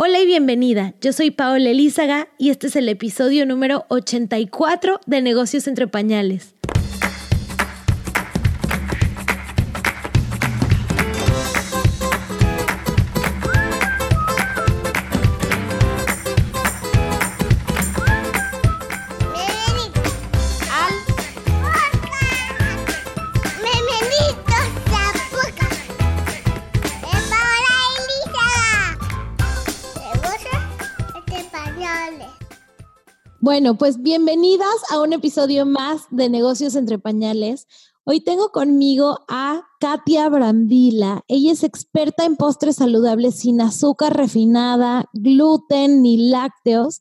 Hola y bienvenida. Yo soy Paola Elízaga y este es el episodio número 84 de Negocios entre Pañales. Bueno, pues bienvenidas a un episodio más de Negocios entre Pañales. Hoy tengo conmigo a Katia Brambila. Ella es experta en postres saludables sin azúcar refinada, gluten ni lácteos.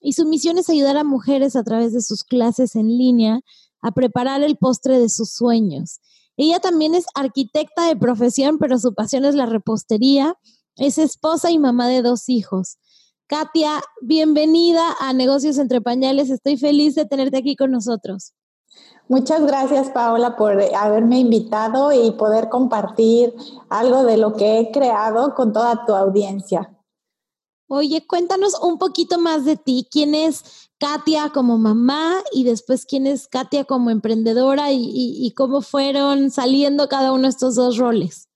Y su misión es ayudar a mujeres a través de sus clases en línea a preparar el postre de sus sueños. Ella también es arquitecta de profesión, pero su pasión es la repostería. Es esposa y mamá de dos hijos. Katia, bienvenida a Negocios entre Pañales. Estoy feliz de tenerte aquí con nosotros. Muchas gracias, Paola, por haberme invitado y poder compartir algo de lo que he creado con toda tu audiencia. Oye, cuéntanos un poquito más de ti. ¿Quién es Katia como mamá y después quién es Katia como emprendedora y, y cómo fueron saliendo cada uno de estos dos roles?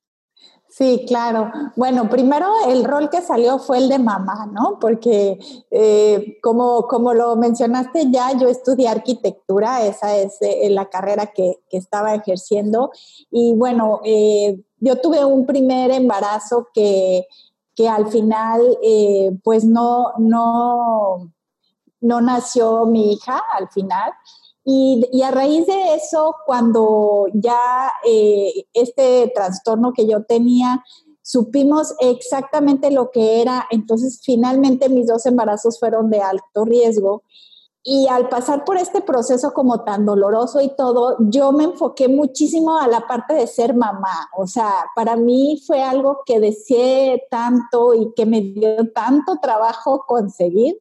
Sí, claro. Bueno, primero el rol que salió fue el de mamá, ¿no? Porque eh, como, como lo mencionaste ya, yo estudié arquitectura, esa es eh, la carrera que, estaba ejerciendo. Y bueno, eh, yo tuve un primer embarazo que, que al final, pues no, no, no nació mi hija al final. Y, a raíz de eso, cuando ya eh, este trastorno que yo tenía, supimos exactamente lo que era, entonces finalmente mis dos embarazos fueron de alto riesgo. Y al pasar por este proceso como tan doloroso y todo, yo me enfoqué muchísimo a la parte de ser mamá. O sea, para mí fue algo que deseé tanto y que me dio tanto trabajo conseguir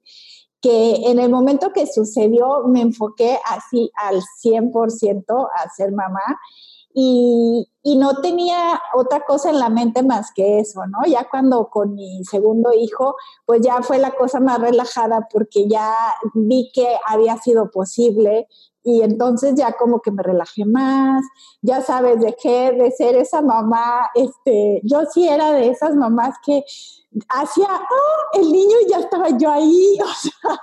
que en el momento que sucedió me enfoqué así al 100% a ser mamá y, y, no tenía otra cosa en la mente más que eso, ¿no? Ya cuando con mi segundo hijo, pues ya fue la cosa más relajada porque ya vi que había sido posible y entonces ya como que me relajé más, ya sabes, dejé de ser esa mamá, este, yo sí era de esas mamás que hacía, oh, el niño ya estaba yo ahí, o sea,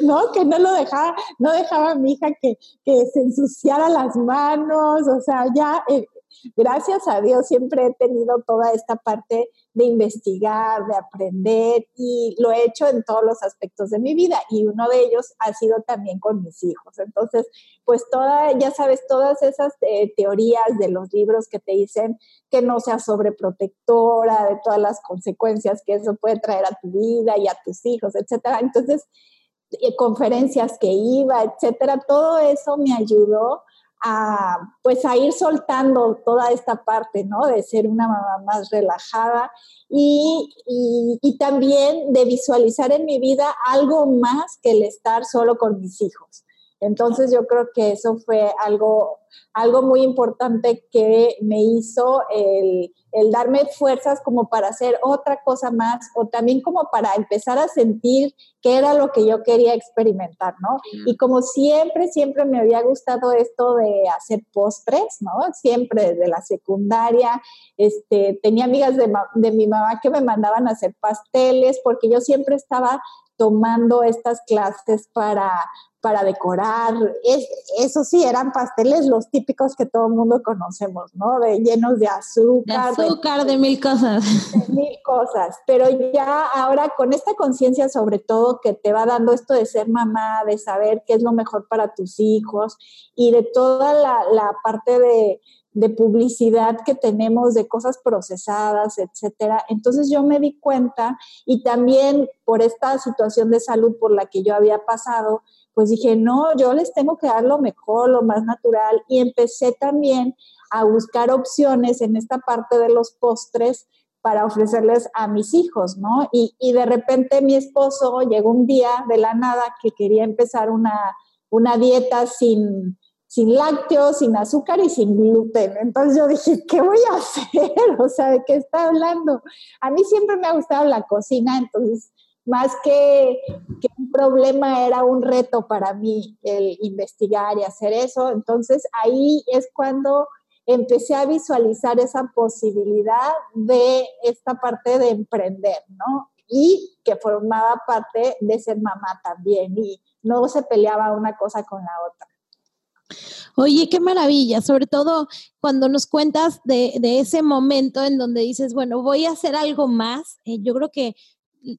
¿no? Que no lo dejaba, no dejaba a mi hija que, que se ensuciara las manos, o sea, ya, eh, gracias a Dios siempre he tenido toda esta parte de investigar, de aprender y lo he hecho en todos los aspectos de mi vida y uno de ellos ha sido también con mis hijos. Entonces, pues toda, ya sabes, todas esas eh, teorías de los libros que te dicen que no seas sobreprotectora, de todas las consecuencias que eso puede traer a tu vida y a tus hijos, etcétera. Entonces, eh, conferencias que iba, etcétera, todo eso me ayudó a, pues a ir soltando toda esta parte, ¿no? De ser una mamá más relajada y, y, también de visualizar en mi vida algo más que el estar solo con mis hijos. Entonces yo creo que eso fue algo, algo muy importante que me hizo el, el, darme fuerzas como para hacer otra cosa más o también como para empezar a sentir qué era lo que yo quería experimentar, ¿no? Y como siempre, siempre me había gustado esto de hacer postres, ¿no? Siempre desde la secundaria, este, tenía amigas de, de mi mamá que me mandaban a hacer pasteles porque yo siempre estaba tomando estas clases para, para decorar. Es, eso sí, eran pasteles los típicos que todo el mundo conocemos, ¿no? De, llenos de azúcar. De azúcar, de, mil cosas. De mil cosas. Pero ya ahora con esta conciencia sobre todo que te va dando esto de ser mamá, de saber qué es lo mejor para tus hijos y de toda la, la parte de, de publicidad que tenemos de cosas procesadas, etcétera. Entonces yo me di cuenta y también por esta situación de salud por la que yo había pasado, pues dije, no, yo les tengo que dar lo mejor, lo más natural y empecé también a buscar opciones en esta parte de los postres para ofrecerles a mis hijos, ¿no? Y, y de repente mi esposo llegó un día de la nada que quería empezar una, una dieta sin, sin lácteos, sin azúcar y sin gluten. Entonces yo dije, ¿qué voy a hacer? O sea, ¿de qué está hablando? A mí siempre me ha gustado la cocina, entonces más que, que, un problema era un reto para mí el investigar y hacer eso. Entonces ahí es cuando empecé a visualizar esa posibilidad de esta parte de emprender, ¿no? Y que formaba parte de ser mamá también y no se peleaba una cosa con la otra. Oye, qué maravilla, sobre todo cuando nos cuentas de, ese momento en donde dices, bueno, voy a hacer algo más. Eh, yo creo que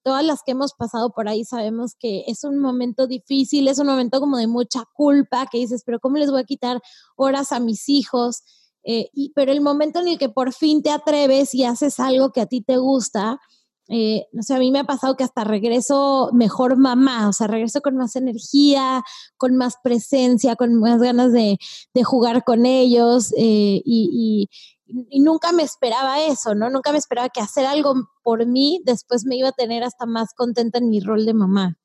todas las que hemos pasado por ahí sabemos que es un momento difícil, es un momento como de mucha culpa, que dices, pero ¿cómo les voy a quitar horas a mis hijos? Eh, pero el momento en el que por fin te atreves y haces algo que a ti te gusta, eh, no sé, a mí me ha pasado que hasta regreso mejor mamá, o sea, regreso con más energía, con más presencia, con más ganas de, jugar con ellos eh, y, y, nunca me esperaba eso, ¿no? Nunca me esperaba que hacer algo por mí después me iba a tener hasta más contenta en mi rol de mamá.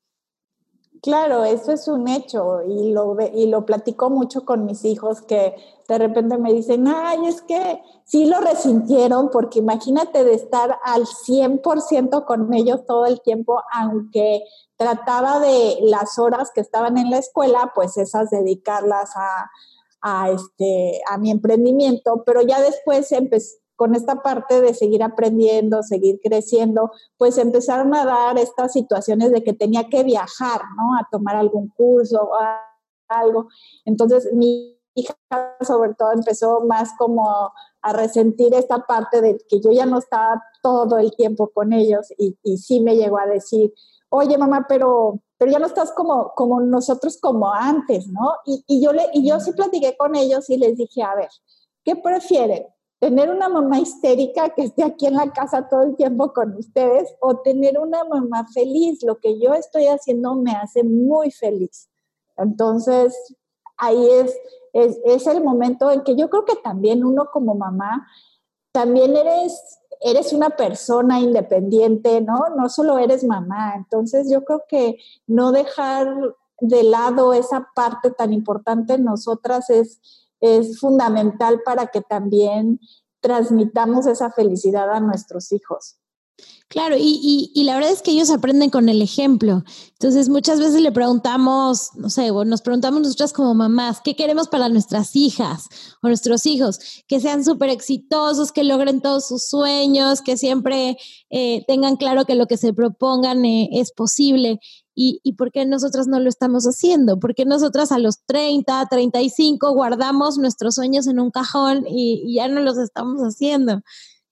Claro, eso es un hecho y lo, y lo platico mucho con mis hijos que de repente me dicen, ay, es que sí lo resintieron porque imagínate de estar al 100% con ellos todo el tiempo, aunque trataba de las horas que estaban en la escuela, pues esas dedicarlas a, a, este, a mi emprendimiento, pero ya después empecé con esta parte de seguir aprendiendo, seguir creciendo, pues empezaron a dar estas situaciones de que tenía que viajar, ¿no? A tomar algún curso o algo. Entonces mi hija sobre todo empezó más como a resentir esta parte de que yo ya no estaba todo el tiempo con ellos y, y sí me llegó a decir, oye mamá, pero, pero ya no estás como, como nosotros como antes, ¿no? Y, yo le, y yo sí platiqué con ellos y les dije, a ver, ¿qué prefieren? Tener una mamá histérica que esté aquí en la casa todo el tiempo con ustedes o tener una mamá feliz. Lo que yo estoy haciendo me hace muy feliz. Entonces, ahí es, es, el momento en que yo creo que también uno como mamá, también eres, eres una persona independiente, ¿no? No solo eres mamá. Entonces, yo creo que no dejar de lado esa parte tan importante en nosotras es es fundamental para que también transmitamos esa felicidad a nuestros hijos. Claro, y, la verdad es que ellos aprenden con el ejemplo. Entonces, muchas veces le preguntamos, no sé, nos preguntamos nosotras como mamás, ¿qué queremos para nuestras hijas o nuestros hijos? Que sean súper exitosos, que logren todos sus sueños, que siempre eh, tengan claro que lo que se propongan eh, es posible. ¿Y, ¿Y por qué nosotras no lo estamos haciendo? ¿Por qué nosotras a los 30, 35 guardamos nuestros sueños en un cajón y, y ya no los estamos haciendo?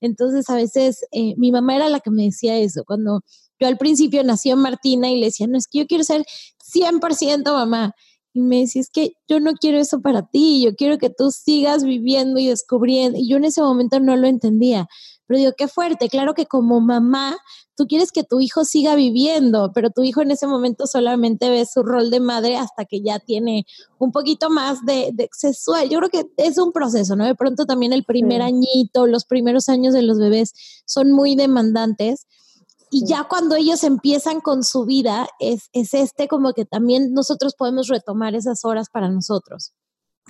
Entonces, a veces eh, mi mamá era la que me decía eso. Cuando yo al principio nació Martina y le decía, no, es que yo quiero ser 100% mamá. Y me decía, es que yo no quiero eso para ti, yo quiero que tú sigas viviendo y descubriendo. Y yo en ese momento no lo entendía. Pero digo, qué fuerte. Claro que como mamá tú quieres que tu hijo siga viviendo, pero tu hijo en ese momento solamente ve su rol de madre hasta que ya tiene un poquito más de, de sexual. Yo creo que es un proceso, ¿no? De pronto también el primer añito, los primeros años de los bebés son muy demandantes. Y ya cuando ellos empiezan con su vida, es, es este como que también nosotros podemos retomar esas horas para nosotros.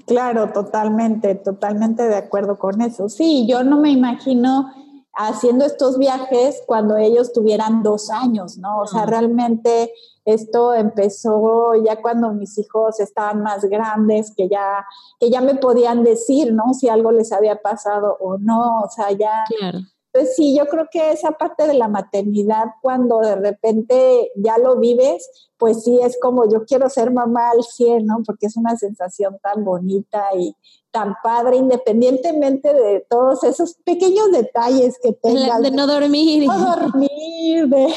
Claro, totalmente, totalmente de acuerdo con eso. Sí, yo no me imagino haciendo estos viajes cuando ellos tuvieran dos años, ¿no? O sea, realmente esto empezó ya cuando mis hijos estaban más grandes, que ya, que ya me podían decir, ¿no? Si algo les había pasado o no, o sea, ya... Claro. Pues sí, yo creo que esa parte de la maternidad, cuando de repente ya lo vives, pues sí, es como yo quiero ser mamá al 100, ¿no? Porque es una sensación tan bonita y, tan padre, independientemente de todos esos pequeños detalles que tengas. De no dormir. No dormir, de,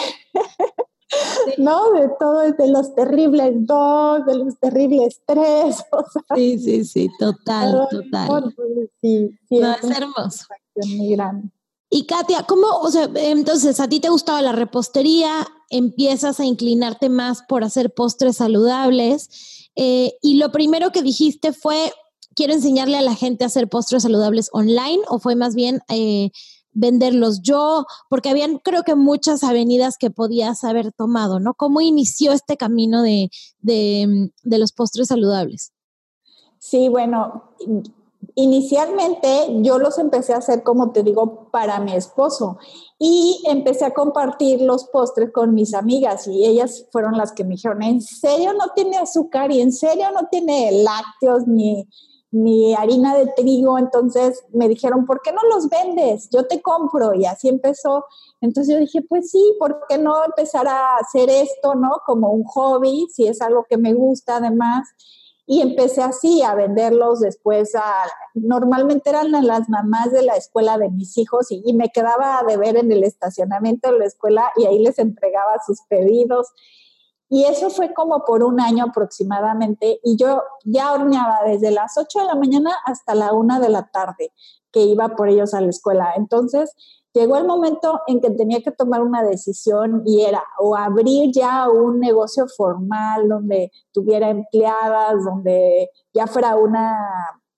¿no? De todos, de los terribles dos, de los terribles tres. sí, sí, sí, total, total. Sí, sí, es, hermoso. Muy grande. Y Katia, ¿cómo, o sea, entonces a ti te gustaba la repostería, empiezas a inclinarte más por hacer postres saludables eh, y lo primero que dijiste fue, quiero enseñarle a la gente a hacer postres saludables online o fue más bien eh, venderlos yo? Porque habían creo que muchas avenidas que podías haber tomado, ¿no? ¿Cómo inició este camino de, de, los postres saludables? Sí, bueno, inicialmente yo los empecé a hacer, como te digo, para mi esposo y empecé a compartir los postres con mis amigas y ellas fueron las que me dijeron, ¿en serio no tiene azúcar y en serio no tiene lácteos ni, ni harina de trigo? Entonces me dijeron, ¿por qué no los vendes? Yo te compro y así empezó. Entonces yo dije, pues sí, ¿por qué no empezar a hacer esto, no? Como un hobby, si es algo que me gusta además y empecé así a venderlos después a, normalmente eran las mamás de la escuela de mis hijos y, me quedaba a ver en el estacionamiento de la escuela y ahí les entregaba sus pedidos. Y eso fue como por un año aproximadamente y yo ya horneaba desde las 8 de la mañana hasta la 1 de la tarde que iba por ellos a la escuela. Entonces, llegó el momento en que tenía que tomar una decisión y era o abrir ya un negocio formal donde tuviera empleadas, donde ya fuera una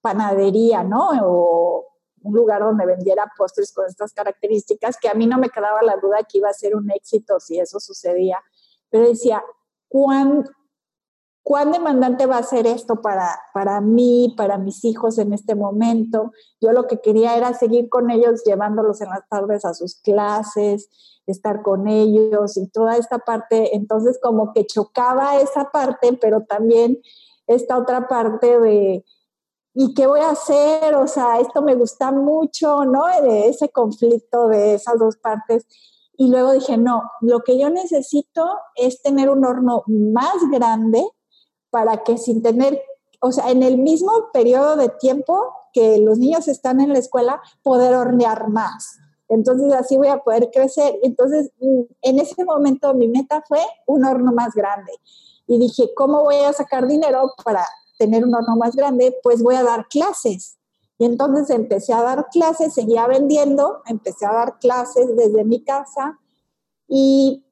panadería, ¿no? O un lugar donde vendiera postres con estas características, que a mí no me quedaba la duda que iba a ser un éxito si eso sucedía. Pero decía, ¿cuán, ¿cuán demandante va a ser esto para, para mí, para mis hijos en este momento? Yo lo que quería era seguir con ellos, llevándolos en las tardes a sus clases, estar con ellos y toda esta parte. Entonces como que chocaba esa parte, pero también esta otra parte de, ¿y qué voy a hacer? O sea, esto me gusta mucho, ¿no? De ese conflicto de esas dos partes. Y luego dije, no, lo que yo necesito es tener un horno más grande para que sin tener, o sea, en el mismo periodo de tiempo que los niños están en la escuela, poder hornear más. Entonces así voy a poder crecer. Entonces, mm, en ese momento mi meta fue un horno más grande. Y dije, ¿cómo voy a sacar dinero para tener un horno más grande? Pues voy a dar clases. Y entonces empecé a dar clases, seguía vendiendo, empecé a dar clases desde mi casa y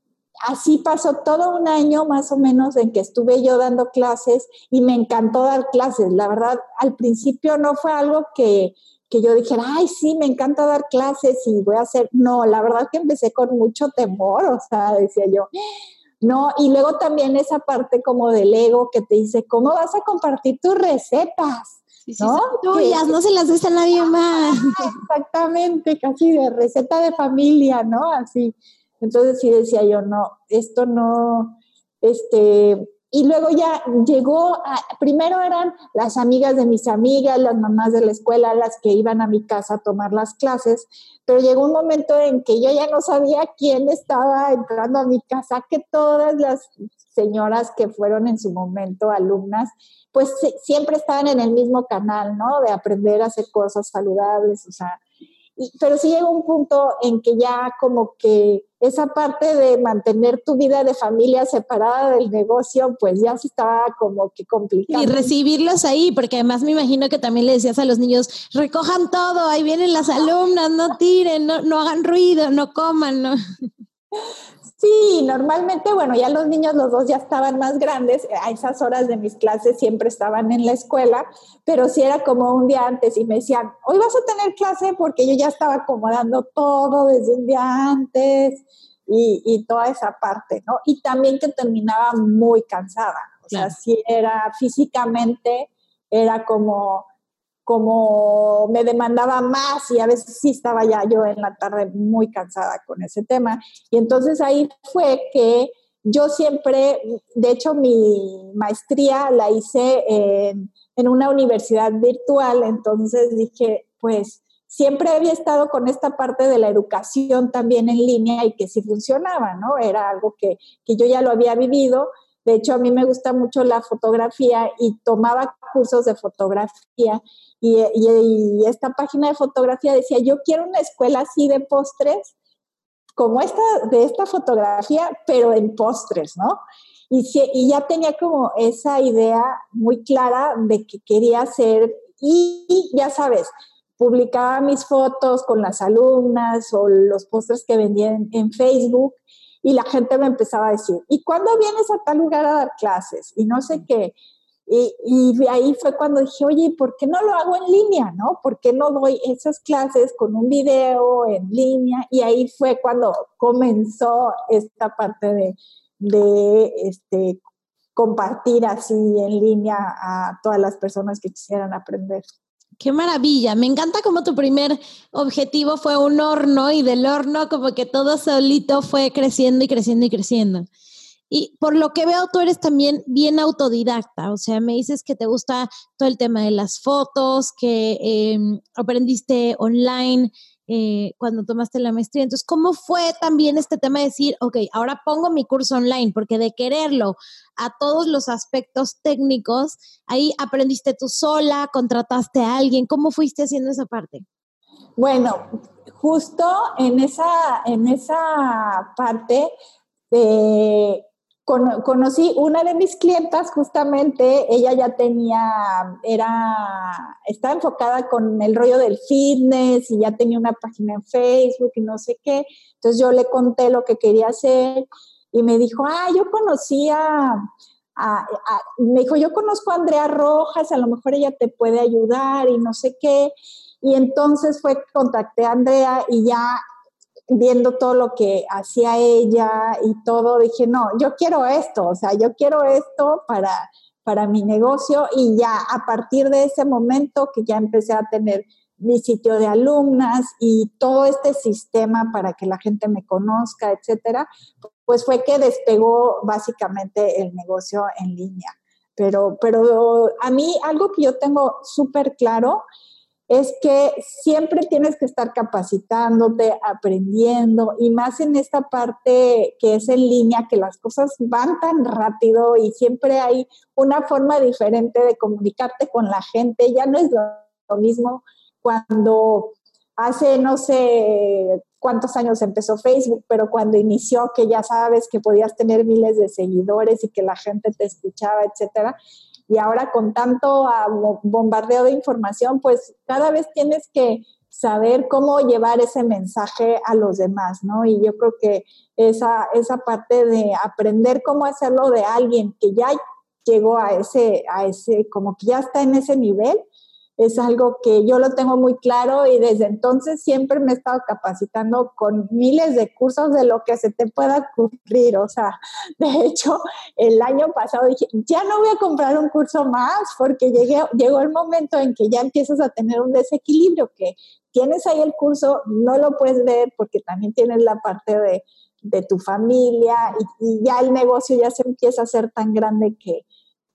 así pasó todo un año más o menos en que estuve yo dando clases y me encantó dar clases. La verdad, al principio no fue algo que, que yo dijera, ay, sí, me encanta dar clases y voy a hacer. No, la verdad que empecé con mucho temor, o sea, decía yo, no, y luego también esa parte como del ego que te dice, ¿cómo vas a compartir tus recetas? ¿no? tuyas, no se las des a nadie más. Exactamente, casi de receta de familia, ¿no? Así. Entonces sí decía yo, no, esto no, este, y luego ya llegó, primero eran las amigas de mis amigas, las mamás de la escuela, las que iban a mi casa a tomar las clases, pero llegó un momento en que yo ya no sabía quién estaba entrando a mi casa, que todas las señoras que fueron en su momento alumnas, pues siempre estaban en el mismo canal, ¿no? De aprender a hacer cosas saludables, o sea, pero sí llega un punto en que ya como que esa parte de mantener tu vida de familia separada del negocio, pues ya se estaba como que complicado. Y recibirlos ahí, porque además me imagino que también le decías a los niños, recojan todo, ahí vienen las alumnas, no tiren, no, no hagan ruido, no coman, ¿no? Sí, normalmente, bueno, ya los niños, los dos ya estaban más grandes, a esas horas de mis clases siempre estaban en la escuela, pero sí era como un día antes y me decían, hoy vas a tener clase porque yo ya estaba acomodando todo desde un día antes y, toda esa parte, ¿no? Y también que terminaba muy cansada, o sea, sí era físicamente, era como como me demandaba más y a veces sí estaba ya yo en la tarde muy cansada con ese tema. Y entonces ahí fue que yo siempre, de hecho mi maestría la hice en, una universidad virtual, entonces dije, pues siempre había estado con esta parte de la educación también en línea y que sí funcionaba, ¿no? Era algo que, que yo ya lo había vivido. De hecho, a mí me gusta mucho la fotografía y tomaba cursos de fotografía y, esta página de fotografía decía, yo quiero una escuela así de postres, como esta, de esta fotografía, pero en postres, ¿no? Y, ya tenía como esa idea muy clara de que quería hacer, y, ya sabes, publicaba mis fotos con las alumnas o los postres que vendían en Facebook y la gente me empezaba a decir, ¿y cuándo vienes a tal lugar a dar clases? Y no sé qué. Y, ahí fue cuando dije, oye, ¿por qué no lo hago en línea? ¿No? ¿Por qué no doy esas clases con un video en línea? Y ahí fue cuando comenzó esta parte de, de este, compartir así en línea a todas las personas que quisieran aprender. Qué maravilla. Me encanta como tu primer objetivo fue un horno y del horno como que todo solito fue creciendo y creciendo y creciendo. Y por lo que veo, tú eres también bien autodidacta, o sea, me dices que te gusta todo el tema de las fotos, que em, aprendiste online eh, cuando tomaste la maestría. Entonces, ¿cómo fue también este tema de decir, ok, ahora pongo mi curso online? Porque de quererlo a todos los aspectos técnicos, ahí aprendiste tú sola, contrataste a alguien, ¿cómo fuiste haciendo esa parte? Bueno, justo en esa, en esa parte, eh, conocí una de mis clientas, justamente, ella ya tenía, era, estaba enfocada con el rollo del fitness y ya tenía una página en Facebook y no sé qué. Entonces yo le conté lo que quería hacer y me dijo, ah, yo conocía, a, me dijo, yo conozco a Andrea Rojas, a lo mejor ella te puede ayudar y no sé qué. Y entonces fue, contacté a Andrea y ya viendo todo lo que hacía ella y todo, dije, no, yo quiero esto, o sea, yo quiero esto para, para mi negocio y ya a partir de ese momento que ya empecé a tener mi sitio de alumnas y todo este sistema para que la gente me conozca, etcétera, pues fue que despegó básicamente el negocio en línea. Pero, pero a mí algo que yo tengo súper claro es que siempre tienes que estar capacitándote, aprendiendo y más en esta parte que es en línea, que las cosas van tan rápido y siempre hay una forma diferente de comunicarte con la gente. Ya no es lo, mismo cuando hace no sé cuántos años empezó Facebook, pero cuando inició que ya sabes que podías tener miles de seguidores y que la gente te escuchaba, etcétera y ahora con tanto ah, bombardeo de información, pues cada vez tienes que saber cómo llevar ese mensaje a los demás, ¿no? Y yo creo que esa, esa parte de aprender cómo hacerlo de alguien que ya llegó a ese, a ese, como que ya está en ese nivel, es algo que yo lo tengo muy claro y desde entonces siempre me he estado capacitando con miles de cursos de lo que se te pueda ocurrir. O sea, de hecho, el año pasado dije, ya no voy a comprar un curso más porque llegué, llegó el momento en que ya empiezas a tener un desequilibrio, que tienes ahí el curso, no lo puedes ver porque también tienes la parte de, de tu familia y, y ya el negocio ya se empieza a ser tan grande que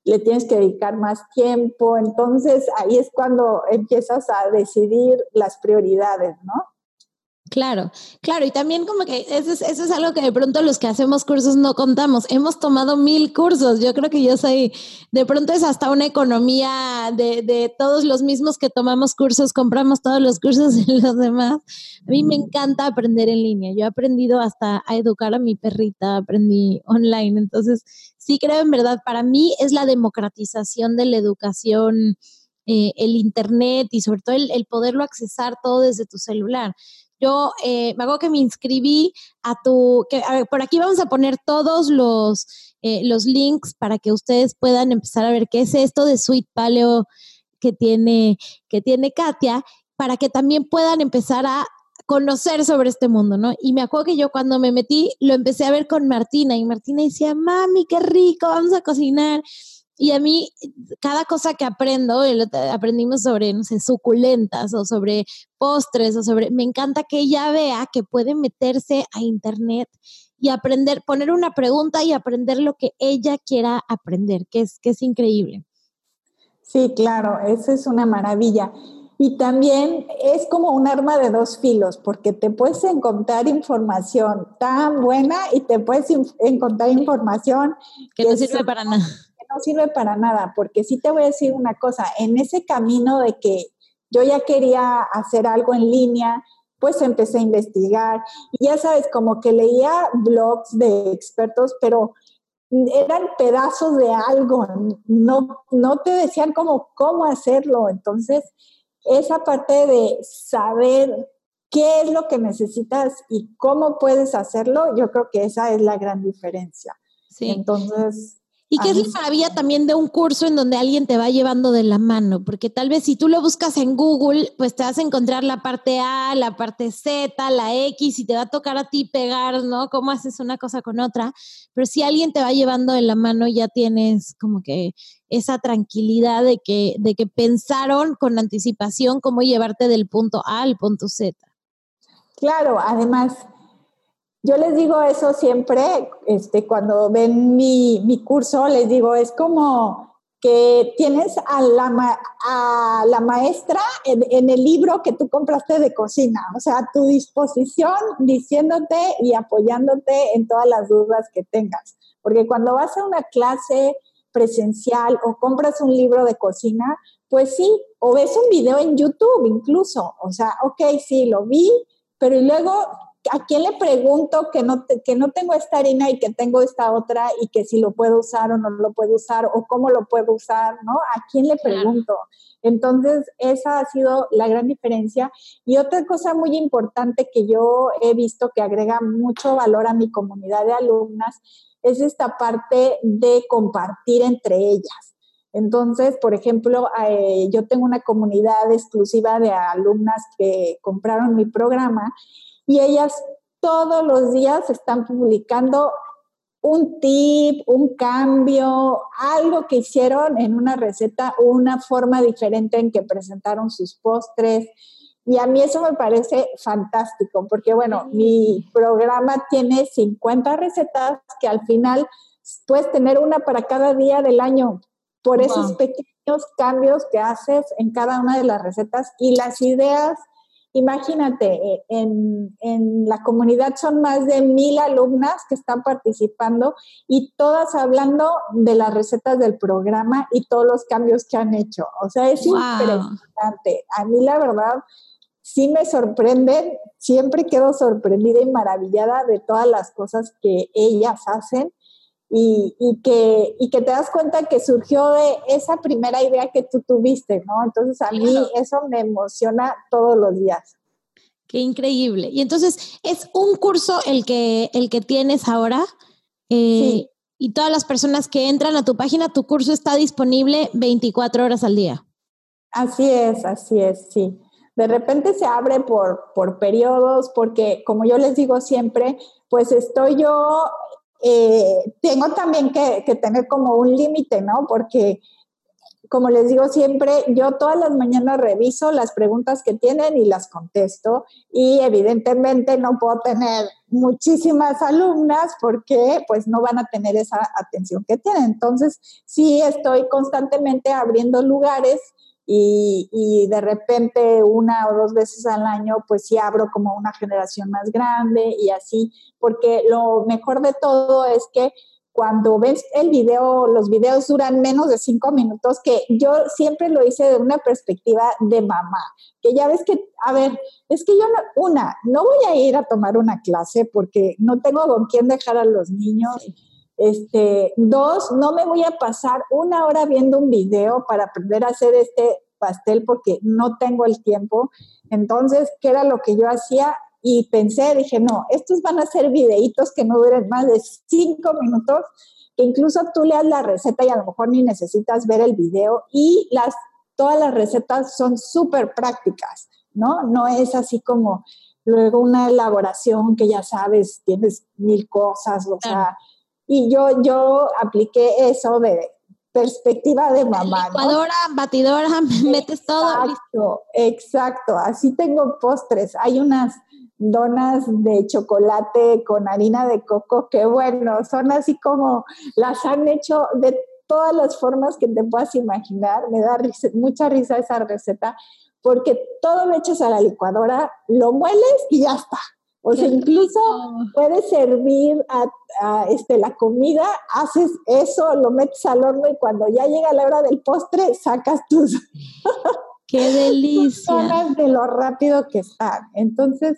le tienes que dedicar más tiempo. Entonces ahí es cuando empiezas a decidir las prioridades, ¿no? Claro, claro, y también como que eso es, eso es algo que de pronto los que hacemos cursos no contamos. Hemos tomado mil cursos, yo creo que yo soy, de pronto es hasta una economía de, de todos los mismos que tomamos cursos, compramos todos los cursos de los demás. A mí me encanta aprender en línea, yo he aprendido hasta a educar a mi perrita, aprendí online, entonces sí creo en verdad, para mí es la democratización de la educación. Eh, el Internet y sobre todo el, poderlo accesar todo desde tu celular. Yo eh, me hago que me inscribí a tu, que, por aquí vamos a poner todos los, eh, los links para que ustedes puedan empezar a ver qué es esto de Sweet Paleo que tiene, que tiene Katia, para que también puedan empezar a conocer sobre este mundo, ¿no? Y me acuerdo que yo cuando me metí lo empecé a ver con Martina y Martina decía, mami, qué rico, vamos a cocinar. Y a mí, cada cosa que aprendo, aprendimos sobre, no sé, suculentas o sobre postres o sobre, me encanta que ella vea que puede meterse a internet y aprender, poner una pregunta y aprender lo que ella quiera aprender, que es, que es increíble. Sí, claro, eso es una maravilla. Y también es como un arma de dos filos, porque te puedes encontrar información tan buena y te puedes encontrar información que, no sirve para nada no sirve para nada, porque sí te voy a decir una cosa, en ese camino de que yo ya quería hacer algo en línea, pues empecé a investigar y ya sabes, como que leía blogs de expertos, pero eran pedazos de algo, no, no te decían como cómo hacerlo. Entonces, esa parte de saber qué es lo que necesitas y cómo puedes hacerlo, yo creo que esa es la gran diferencia. Sí. Entonces, Y qué es la maravilla también de un curso en donde alguien te va llevando de la mano, porque tal vez si tú lo buscas en Google, pues te vas a encontrar la parte A, la parte Z, la X, y te va a tocar a ti pegar, ¿no? Cómo haces una cosa con otra. Pero si alguien te va llevando de la mano, ya tienes como que esa tranquilidad de que, de que pensaron con anticipación cómo llevarte del punto A al punto Z. Claro, además yo les digo eso siempre, este, cuando ven mi, curso, les digo, es como que tienes a la, a la maestra en, el libro que tú compraste de cocina, o sea, a tu disposición, diciéndote y apoyándote en todas las dudas que tengas. Porque cuando vas a una clase presencial o compras un libro de cocina, pues sí, o ves un video en YouTube incluso, o sea, ok, sí, lo vi, pero luego ¿a quién le pregunto que no, que no tengo esta harina y que tengo esta otra y que si lo puedo usar o no lo puedo usar o cómo lo puedo usar, ¿no? ¿A quién le pregunto? Entonces, esa ha sido la gran diferencia. Y otra cosa muy importante que yo he visto que agrega mucho valor a mi comunidad de alumnas es esta parte de compartir entre ellas. Entonces, por ejemplo, eh, yo tengo una comunidad exclusiva de alumnas que compraron mi programa y ellas todos los días están publicando un tip, un cambio, algo que hicieron en una receta, una forma diferente en que presentaron sus postres. Y a mí eso me parece fantástico, porque bueno, mi programa tiene 50 recetas que al final puedes tener una para cada día del año. Por esos pequeños cambios que haces en cada una de las recetas y las ideas Imagínate, eh, en, la comunidad son más de mil alumnas que están participando y todas hablando de las recetas del programa y todos los cambios que han hecho. O sea, es impresionante. A mí la verdad sí me sorprenden, siempre quedo sorprendida y maravillada de todas las cosas que ellas hacen y, y, que, y que te das cuenta que surgió de esa primera idea que tú tuviste, ¿no? Entonces a mí eso me emociona todos los días. Qué increíble. Y entonces, ¿es un curso el que, el que tienes ahora? Eh, y todas las personas que entran a tu página, tu curso está disponible 24 horas al día. Así es, así es, sí. De repente se abre por, por periodos, porque como yo les digo siempre, pues estoy yo eh, tengo también que, tener como un límite, ¿no? Porque, como les digo siempre, yo todas las mañanas reviso las preguntas que tienen y las contesto y evidentemente no puedo tener muchísimas alumnas porque pues no van a tener esa atención que tienen. Entonces, sí estoy constantemente abriendo lugares y, de repente una o dos veces al año, pues sí abro como una generación más grande y así, porque lo mejor de todo es que cuando ves el video, los videos duran menos de cinco minutos, que yo siempre lo hice de una perspectiva de mamá, que ya ves que, a ver, es que yo, no, una, no voy a ir a tomar una clase porque no tengo con quién dejar a los niños. Este, dos, no me voy a pasar una hora viendo un video para aprender a hacer este pastel porque no tengo el tiempo. Entonces, ¿qué era lo que yo hacía? Y pensé, dije, no, estos van a ser videitos que no duren más de cinco minutos, que incluso tú leas la receta y a lo mejor ni necesitas ver el video y las, todas las recetas son súper prácticas, ¿no? No es así como luego una elaboración que ya sabes, tienes mil cosas, o sea, y yo, yo apliqué eso de perspectiva de mamá. Licuadora, batidora, metes todo. Exacto, exacto. Así tengo postres. Hay unas donas de chocolate con harina de coco que bueno, son así como las han hecho de todas las formas que te puedas imaginar. Me da mucha risa esa receta porque todo lo echas a la licuadora, lo mueles y ya está. O sea, incluso puedes servir a, este, la comida, haces eso, lo metes al horno y cuando ya llega la hora del postre, sacas tus... ¡Qué delicia! de lo rápido que están. Entonces,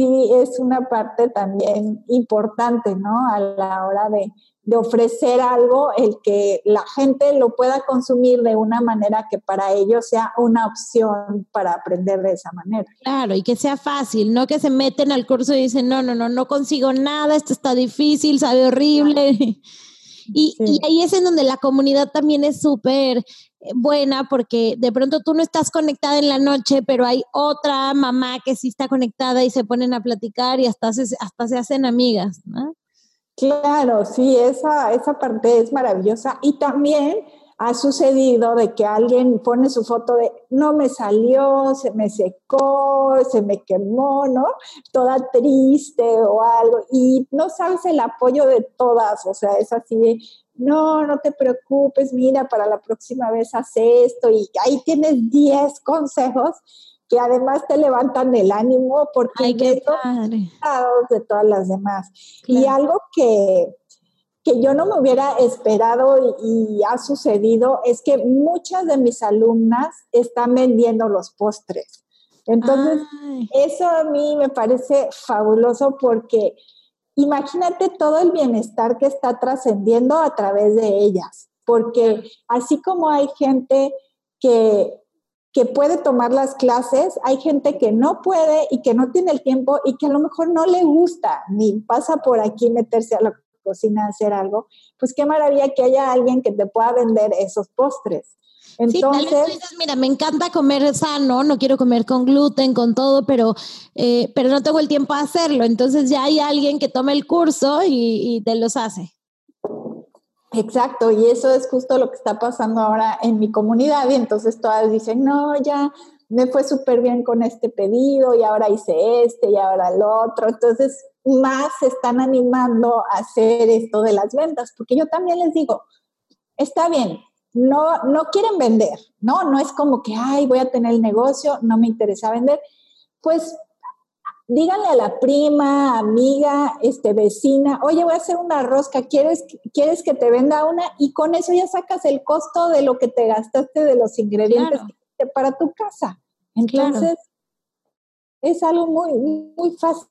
sí es una parte también importante, ¿no? A la hora de, de ofrecer algo, el que la gente lo pueda consumir de una manera que para ellos sea una opción para aprender de esa manera. Claro, y que sea fácil, no que se meten al curso y dicen, no, no, no, no consigo nada, esto está difícil, sabe horrible. Y, y ahí es en donde la comunidad también es súper eh, buena porque de pronto tú no estás conectada en la noche, pero hay otra mamá que sí está conectada y se ponen a platicar y hasta se, hasta se hacen amigas, ¿no? Claro, sí, esa, esa parte es maravillosa. Y también ha sucedido de que alguien pone su foto de no me salió, se me secó, se me quemó, ¿no? Toda triste o algo. Y no sabes el apoyo de todas, o sea, es así de, no, no te preocupes, mira, para la próxima vez haz esto. Y ahí tienes 10 consejos que además te levantan el ánimo porque Ay, qué de todas las demás. Y algo que que yo no me hubiera esperado y, ha sucedido es que muchas de mis alumnas están vendiendo los postres. Entonces, eso a mí me parece fabuloso porque imagínate todo el bienestar que está trascendiendo a través de ellas, porque así como hay gente que, que puede tomar las clases, hay gente que no puede y que no tiene el tiempo y que a lo mejor no le gusta ni pasa por aquí meterse a la cocina hacer algo, pues qué maravilla que haya alguien que te pueda vender esos postres. Entonces, mira, me encanta comer sano, no quiero comer con gluten, con todo, pero, eh, pero no tengo el tiempo a hacerlo. Entonces ya hay alguien que toma el curso y, y te los hace. Exacto, y eso es justo lo que está pasando ahora en mi comunidad. Y entonces todas dicen, no, ya me fue súper bien con este pedido y ahora hice este y ahora el otro. Entonces, más se están animando a hacer esto de las ventas, porque yo también les digo, está bien, no, no quieren vender, ¿no? No es como que, ay, voy a tener el negocio, no me interesa vender. Pues díganle a la prima, amiga, este, vecina, oye, voy a hacer una rosca, ¿quieres, ¿quieres que te venda una? Y con eso ya sacas el costo de lo que te gastaste de los ingredientes para tu casa. Entonces, es algo muy, muy fácil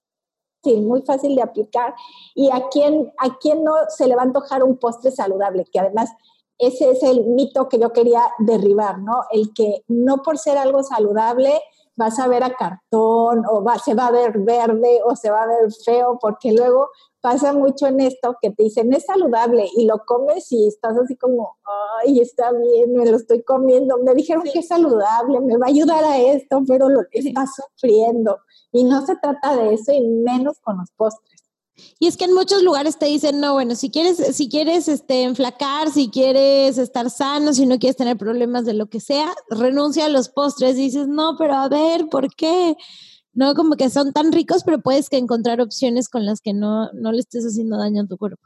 muy fácil de aplicar y a quién, a quién no se le va a antojar un postre saludable, que además ese es el mito que yo quería derribar, ¿no? El que no por ser algo saludable vas a ver a cartón o va, se va a ver verde o se va a ver feo, porque luego pasa mucho en esto que te dicen es saludable y lo comes y estás así como, ay, está bien, me lo estoy comiendo, me dijeron que es saludable, me va a ayudar a esto, pero lo está sufriendo. Y no se trata de eso y menos con los postres. Y es que en muchos lugares te dicen, no, bueno, si quieres, si quieres este, enflacar, si quieres estar sano, si no quieres tener problemas de lo que sea, renuncia a los postres. Y dices, no, pero a ver, ¿por qué? No, como que son tan ricos, pero puedes que encontrar opciones con las que no, no le estés haciendo daño a tu cuerpo.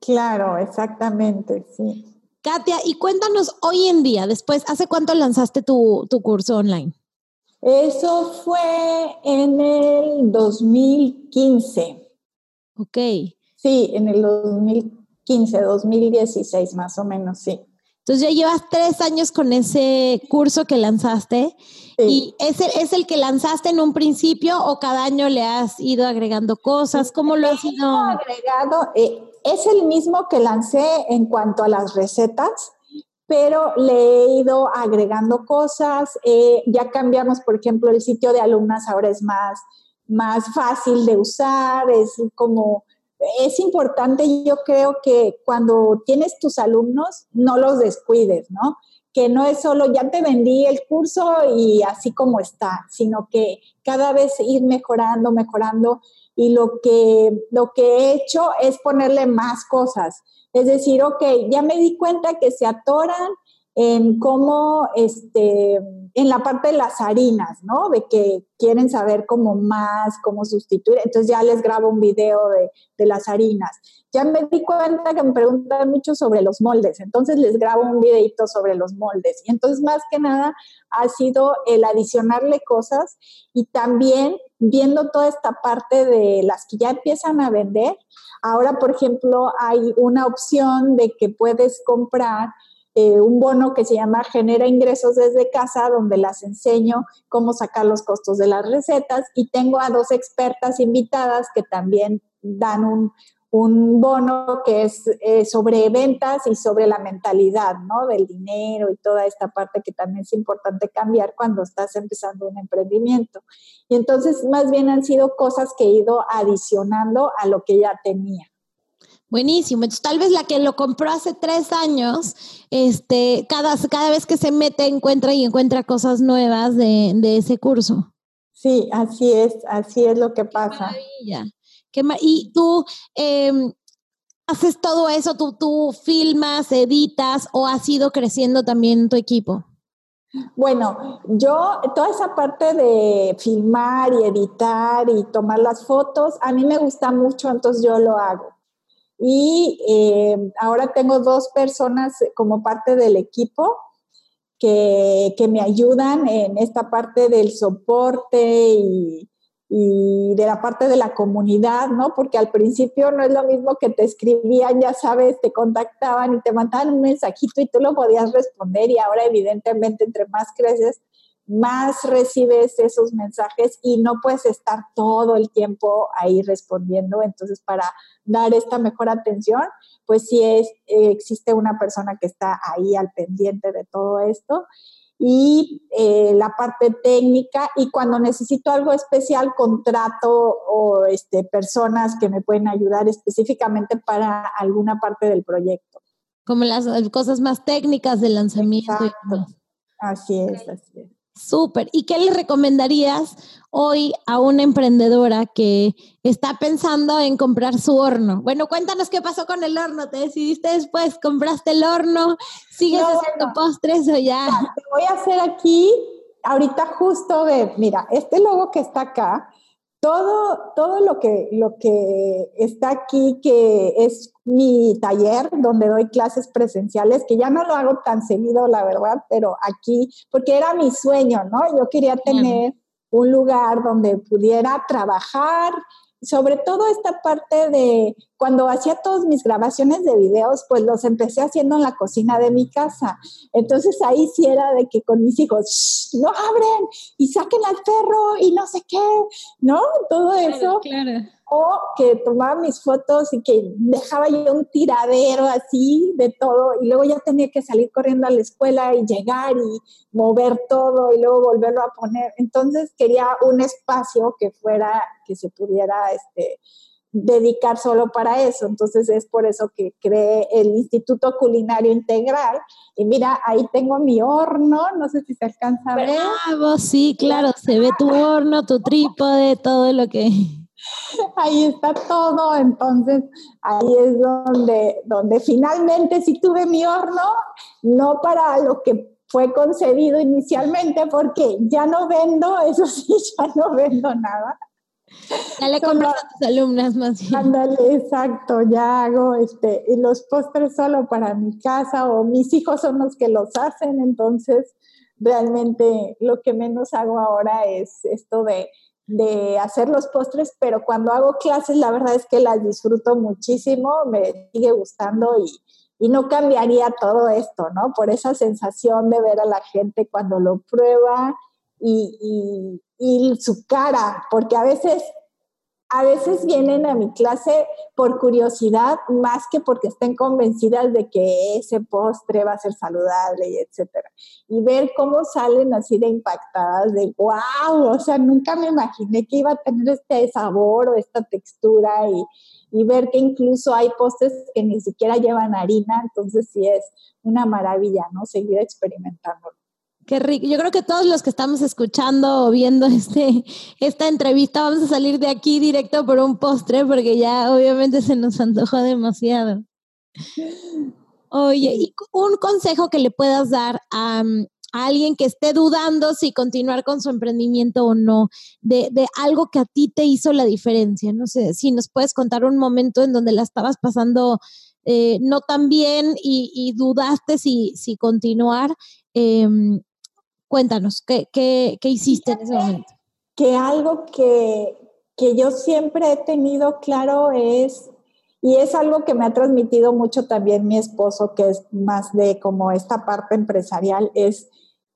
Claro, exactamente, sí. Katia, y cuéntanos hoy en día, después, ¿hace cuánto lanzaste tu, tu curso online? Eso fue en el 2015. Ok. Sí, en el 2015, 2016 más o menos, sí. Entonces ya llevas tres años con ese curso que lanzaste. ¿Y es el, es el que lanzaste en un principio o cada año le has ido agregando cosas? ¿Cómo lo has ido? agregado? Eh, es el mismo que lancé en cuanto a las recetas pero le he ido agregando cosas. Eh, ya cambiamos, por ejemplo, el sitio de alumnas ahora es más, más fácil de usar, es como, es importante, yo creo que cuando tienes tus alumnos, no los descuides, ¿no? Que no es solo, ya te vendí el curso y así como está, sino que cada vez ir mejorando, mejorando. Y lo que, lo que he hecho es ponerle más cosas es decir, ok, ya me di cuenta que se atoran en cómo, este, en la parte de las harinas, ¿no? De que quieren saber cómo más, cómo sustituir. Entonces ya les grabo un video de, de, las harinas. Ya me di cuenta que me preguntan mucho sobre los moldes, entonces les grabo un videito sobre los moldes. Y entonces más que nada ha sido el adicionarle cosas y también viendo toda esta parte de las que ya empiezan a vender. Ahora, por ejemplo, hay una opción de que puedes comprar eh, un bono que se llama Genera ingresos desde casa, donde las enseño cómo sacar los costos de las recetas y tengo a dos expertas invitadas que también dan un, un bono que es eh, sobre ventas y sobre la mentalidad, ¿no? Del dinero y toda esta parte que también es importante cambiar cuando estás empezando un emprendimiento. Y entonces más bien han sido cosas que he ido adicionando a lo que ya tenía. Buenísimo. Entonces, tal vez la que lo compró hace tres años, este, cada, cada vez que se mete encuentra y encuentra cosas nuevas de, ese curso. Sí, así es, así es lo que pasa. Qué maravilla. y tú em, haces todo eso, tú, tú filmas, editas o has ido creciendo también tu equipo. Bueno, yo toda esa parte de filmar y editar y tomar las fotos, a mí me gusta mucho, entonces yo lo hago. Y eh, ahora tengo dos personas como parte del equipo que, que, me ayudan en esta parte del soporte y, y de la parte de la comunidad, ¿no? Porque al principio no es lo mismo que te escribían, ya sabes, te contactaban y te mandaban un mensajito y tú lo podías responder y ahora evidentemente entre más creces, más recibes esos mensajes y no puedes estar todo el tiempo ahí respondiendo. Entonces, para dar esta mejor atención, pues sí es, existe una persona que está ahí al pendiente de todo esto y eh, la parte técnica y cuando necesito algo especial contrato o este, personas que me pueden ayudar específicamente para alguna parte del proyecto. Como las cosas más técnicas del lanzamiento. Así es, así es. Súper. ¿Y qué le recomendarías hoy a una emprendedora que está pensando en comprar su horno? Bueno, cuéntanos qué pasó con el horno. ¿Te decidiste después? ¿Compraste el horno? ¿Sigues haciendo postres o ya? Te voy a hacer aquí, ahorita justo de, mira, este logo que está acá todo, todo lo, que, lo que está aquí, que es mi taller donde doy clases presenciales, que ya no lo hago tan seguido, la verdad, pero aquí, porque era mi sueño, ¿no? Yo quería tener un lugar donde pudiera trabajar sobre todo esta parte de cuando hacía todas mis grabaciones de videos, pues los empecé haciendo en la cocina de mi casa. Entonces ahí sí era de que con mis hijos, no abren y saquen al perro y no sé qué, ¿no? Todo eso. Claro o que tomaba mis fotos y que dejaba yo un tiradero así de todo y luego ya tenía que salir corriendo a la escuela y llegar y mover todo y luego volverlo a poner. Entonces quería un espacio que fuera, que se pudiera este, dedicar solo para eso. Entonces es por eso que creé el Instituto Culinario Integral. Y mira, ahí tengo mi horno, no sé si se alcanza a ver. Bravo, sí, claro, se ve tu horno, tu trípode, todo lo que ahí está todo, entonces ahí es donde, donde finalmente sí tuve mi horno, no para lo que fue concebido inicialmente, porque ya no vendo, eso sí, ya no vendo nada. Ya le compras a tus alumnas más bien. Ándale, exacto, ya hago este, y los postres solo para mi casa o mis hijos son los que los hacen, entonces realmente lo que menos hago ahora es esto de de hacer los postres, pero cuando hago clases la verdad es que las disfruto muchísimo, me sigue gustando y, no cambiaría todo esto, ¿no? Por esa sensación de ver a la gente cuando lo prueba y, y su cara, porque a veces a veces vienen a mi clase por curiosidad más que porque estén convencidas de que ese postre va a ser saludable y etcétera. Y ver cómo salen así de impactadas, de wow, o sea, nunca me imaginé que iba a tener este sabor o esta textura y, y ver que incluso hay postres que ni siquiera llevan harina, entonces sí es una maravilla, ¿no? Seguir experimentándolo. Qué rico. Yo creo que todos los que estamos escuchando o viendo este, esta entrevista vamos a salir de aquí directo por un postre porque ya obviamente se nos antojó demasiado. Oye, y un consejo que le puedas dar a, alguien que esté dudando si continuar con su emprendimiento o no, de, algo que a ti te hizo la diferencia. No sé, si nos puedes contar un momento en donde la estabas pasando eh, no tan bien y, dudaste si, si continuar. Em, Cuéntanos, ¿qué, hiciste en ese momento? Que algo que, yo siempre he tenido claro es, y es algo que me ha transmitido mucho también mi esposo, que es más de como esta parte empresarial, es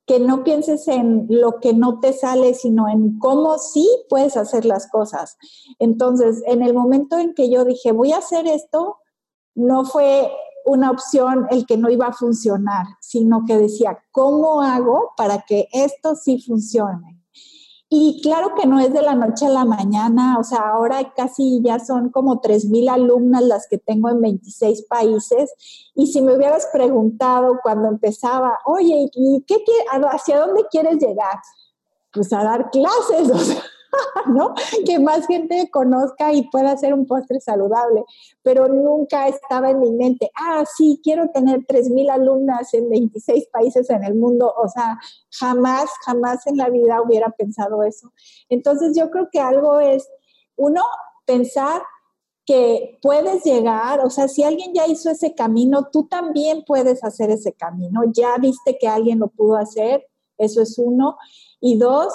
que no pienses en lo que no te sale, sino en cómo sí puedes hacer las cosas. Entonces, en el momento en que yo dije, voy a hacer esto, no fue una opción el que no iba a funcionar, sino que decía, ¿cómo hago para que esto sí funcione? Y claro que no es de la noche a la mañana, o sea, ahora casi ya son como 3.000 alumnas las que tengo en 26 países. Y si me hubieras preguntado cuando empezaba, oye, ¿y qué, hacia dónde quieres llegar? Pues a dar clases, o sea, ¿no? Que más gente conozca y pueda hacer un postre saludable. Pero nunca estaba en mi mente, ah, sí, quiero tener 3.000 alumnas en 26 países en el mundo. O sea, jamás, jamás en la vida hubiera pensado eso. Entonces yo creo que algo es, uno, pensar que puedes llegar, o sea, si alguien ya hizo ese camino, tú también puedes hacer ese camino. Ya viste que alguien lo pudo hacer, eso es uno. Y dos,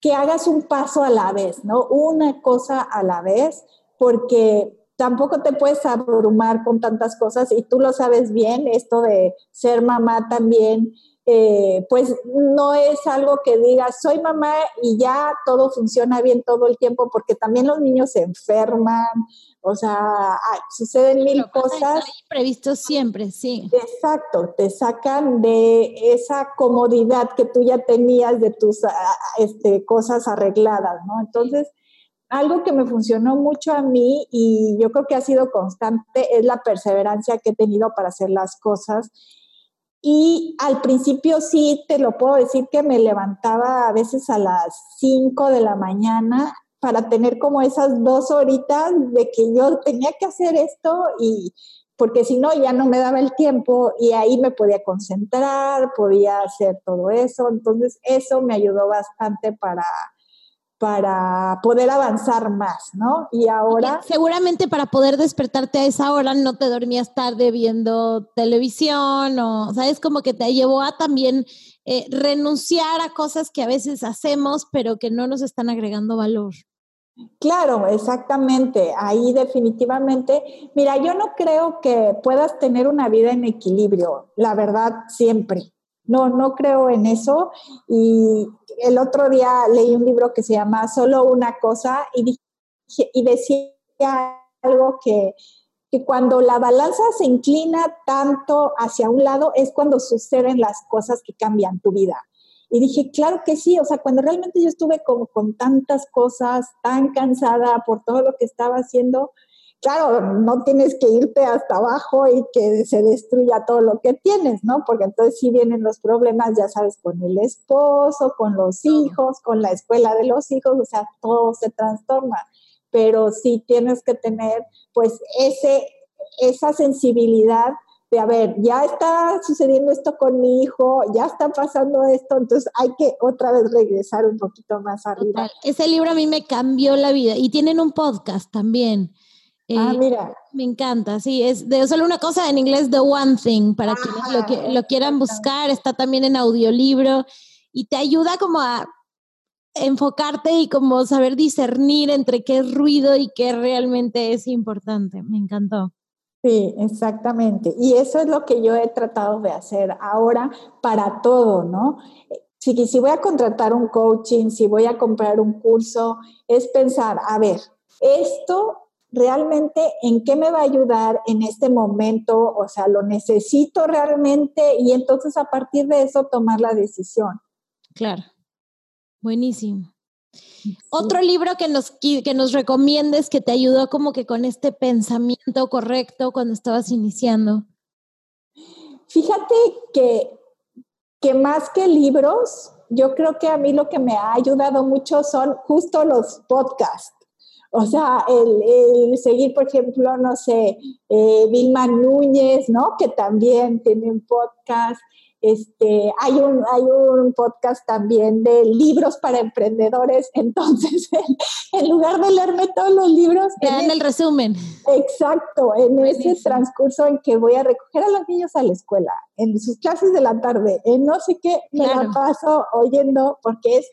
que hagas un paso a la vez, ¿no? Una cosa a la vez, porque tampoco te puedes abrumar con tantas cosas y tú lo sabes bien, esto de ser mamá también eh, pues no es algo que digas, soy mamá y ya todo funciona bien todo el tiempo, porque también los niños se enferman, o sea, suceden mil cosas. Previsto siempre, sí. Exacto, te sacan de esa comodidad que tú ya tenías de tus este, cosas arregladas, ¿no? Entonces, algo que me funcionó mucho a mí y yo creo que ha sido constante es la perseverancia que he tenido para hacer las cosas y al principio sí te lo puedo decir que me levantaba a veces a las 5 de la mañana para tener como esas dos horitas de que yo tenía que hacer esto y porque si no ya no me daba el tiempo y ahí me podía concentrar, podía hacer todo eso. Entonces eso me ayudó bastante para, para poder avanzar más, ¿no? Y ahora... Seguramente para poder despertarte a esa hora no te dormías tarde viendo televisión o, ¿sabes? Como que te llevó a también eh, renunciar a cosas que a veces hacemos pero que no nos están agregando valor. Claro, exactamente. Ahí definitivamente, mira, yo no creo que puedas tener una vida en equilibrio, la verdad, siempre. No, no creo en eso. Y el otro día leí un libro que se llama Solo una cosa y, y decía algo que, que cuando la balanza se inclina tanto hacia un lado es cuando suceden las cosas que cambian tu vida. Y dije, claro que sí, o sea, cuando realmente yo estuve como con tantas cosas, tan cansada por todo lo que estaba haciendo, claro, no tienes que irte hasta abajo y que se destruya todo lo que tienes, ¿no? Porque entonces sí vienen los problemas, ya sabes, con el esposo, con los hijos, con la escuela de los hijos, o sea, todo se transforma. Pero sí tienes que tener, pues, ese, esa sensibilidad de, a ver, ya está sucediendo esto con mi hijo, ya está pasando esto, entonces hay que otra vez regresar un poquito más arriba. Ese libro a mí me cambió la vida y tienen un podcast también ah, eh, mira. Me encanta, sí, es de solo una cosa en inglés, The One Thing, para quienes lo, que, lo quieran buscar, está también en audiolibro y te ayuda como a enfocarte y como saber discernir entre qué es ruido y qué realmente es importante. Me encantó. Sí, exactamente. Y eso es lo que yo he tratado de hacer ahora para todo, ¿no? Si, si voy a contratar un coaching, si voy a comprar un curso, es pensar, a ver, esto realmente en qué me va a ayudar en este momento, o sea, lo necesito realmente y entonces a partir de eso tomar la decisión. Claro, buenísimo. Otro libro que nos, que nos recomiendes que te ayudó como que con este pensamiento correcto cuando estabas iniciando. Fíjate que, que más que libros, yo creo que a mí lo que me ha ayudado mucho son justo los podcasts. O sea, el, seguir, por ejemplo, no sé, eh, Vilma Núñez, ¿no? Que también tiene un podcast. Este, hay un, hay un podcast también de libros para emprendedores, entonces en, lugar de leerme todos los libros... Te dan el resumen. Exacto, en ese transcurso en que voy a recoger a los niños a la escuela, en sus clases de la tarde, en no sé qué, me la paso oyendo porque es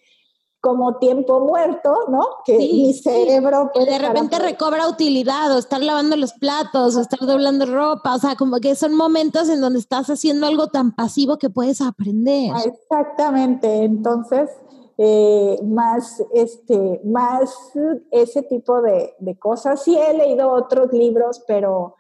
como tiempo muerto, ¿no? Que mi cerebro... Que de repente recobra utilidad, o estar lavando los platos, o estar doblando ropa, o sea, como que son momentos en donde estás haciendo algo tan pasivo que puedes aprender. Exactamente, entonces, eh, más, este, más ese tipo de, de cosas. Sí he leído otros libros, pero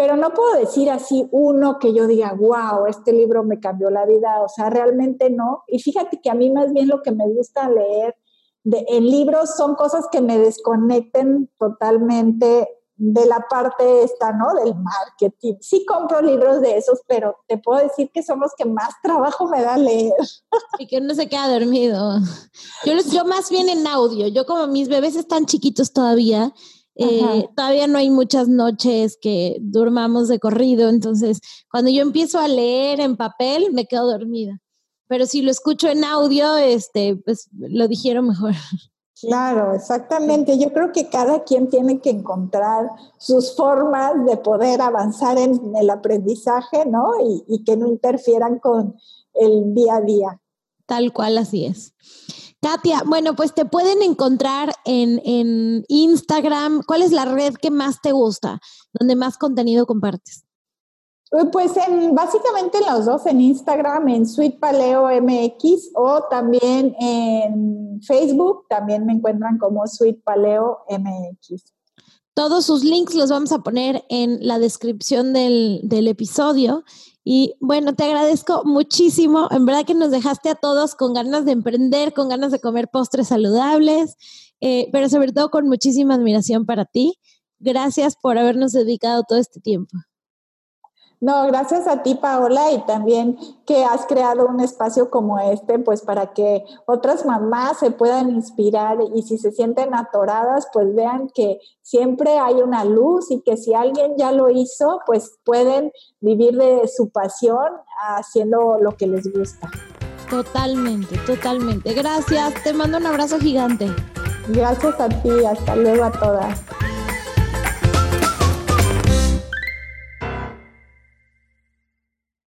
pero no puedo decir así uno que yo diga, wow, este libro me cambió la vida, o sea, realmente no. Y fíjate que a mí más bien lo que me gusta leer de, en libros son cosas que me desconecten totalmente de la parte esta, ¿no? Del marketing. Sí compro libros de esos, pero te puedo decir que son los que más trabajo me da leer. Y que uno se queda dormido. Yo, yo más bien en audio. Yo como mis bebés están chiquitos todavía, eh, todavía no hay muchas noches que durmamos de corrido, entonces cuando yo empiezo a leer en papel me quedo dormida. Pero si lo escucho en audio, este, pues lo dijeron mejor. Claro, exactamente. Yo creo que cada quien tiene que encontrar sus formas de poder avanzar en el aprendizaje, ¿no? Y, y que no interfieran con el día a día. Tal cual así es. Katia, bueno, pues te pueden encontrar en, en, Instagram. ¿Cuál es la red que más te gusta, donde más contenido compartes? Pues en, básicamente en los dos, en Instagram, en Sweet Paleo MX o también en Facebook, también me encuentran como Sweet Paleo MX. Todos sus links los vamos a poner en la descripción del, del episodio. Y bueno, te agradezco muchísimo. En verdad que nos dejaste a todos con ganas de emprender, con ganas de comer postres saludables, eh, pero sobre todo con muchísima admiración para ti. Gracias por habernos dedicado todo este tiempo. No, gracias a ti, Paola, y también que has creado un espacio como este, pues para que otras mamás se puedan inspirar y si se sienten atoradas, pues vean que siempre hay una luz y que si alguien ya lo hizo, pues pueden vivir de su pasión haciendo lo que les gusta. Totalmente, totalmente. Gracias, te mando un abrazo gigante. Gracias a ti, hasta luego a todas.